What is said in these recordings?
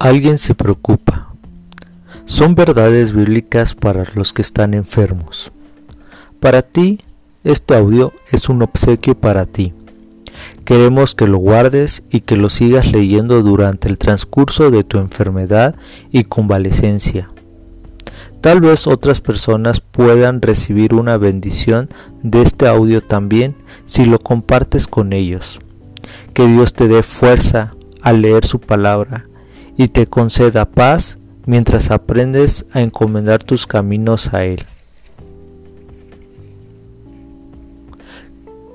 Alguien se preocupa. Son verdades bíblicas para los que están enfermos. Para ti, este audio es un obsequio para ti. Queremos que lo guardes y que lo sigas leyendo durante el transcurso de tu enfermedad y convalecencia. Tal vez otras personas puedan recibir una bendición de este audio también si lo compartes con ellos. Que Dios te dé fuerza al leer su palabra y te conceda paz mientras aprendes a encomendar tus caminos a Él.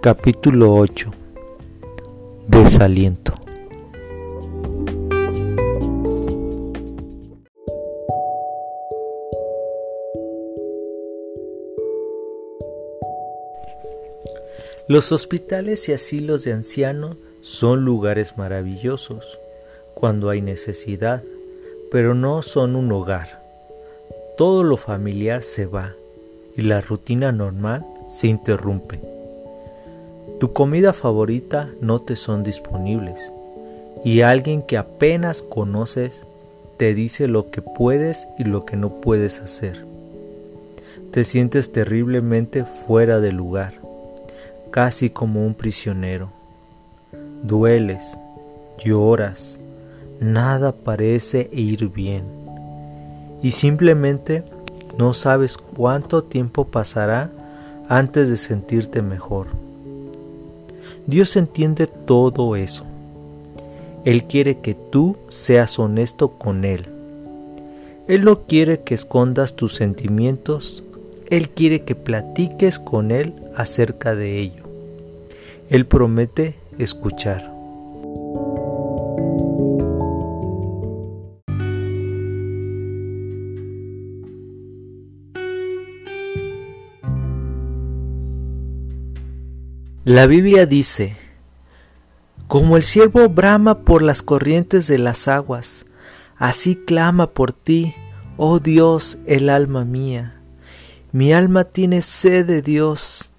Capítulo 8 Desaliento. Los hospitales y asilos de ancianos son lugares maravillosos cuando hay necesidad, pero no son un hogar. Todo lo familiar se va y la rutina normal se interrumpe. Tu comida favorita no te son disponibles y alguien que apenas conoces te dice lo que puedes y lo que no puedes hacer. Te sientes terriblemente fuera de lugar, casi como un prisionero. Dueles, lloras, nada parece ir bien y simplemente no sabes cuánto tiempo pasará antes de sentirte mejor. Dios entiende todo eso. Él quiere que tú seas honesto con Él. Él no quiere que escondas tus sentimientos, Él quiere que platiques con Él acerca de ello. Él promete escuchar. La Biblia dice, como el siervo brama por las corrientes de las aguas, así clama por ti, oh Dios, el alma mía. Mi alma tiene sed de Dios,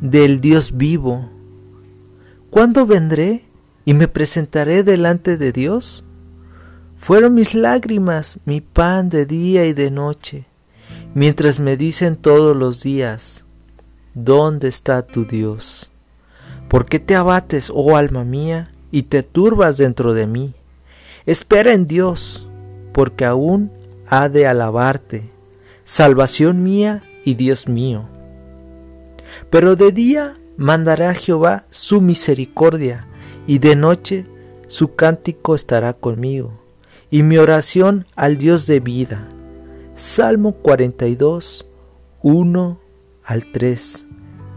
del Dios vivo. ¿Cuándo vendré y me presentaré delante de Dios? Fueron mis lágrimas mi pan de día y de noche, mientras me dicen todos los días, ¿Dónde está tu Dios? ¿Por qué te abates, oh alma mía, y te turbas dentro de mí? Espera en Dios, porque aún ha de alabarte, salvación mía y Dios mío. Pero de día mandará Jehová su misericordia, y de noche su cántico estará conmigo, y mi oración al Dios de vida. Salmo 42, 1 al 3.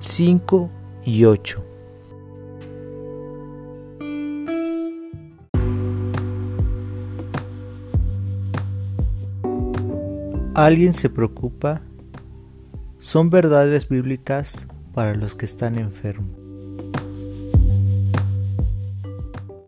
5 y 8. ¿Alguien se preocupa? Son verdades bíblicas para los que están enfermos.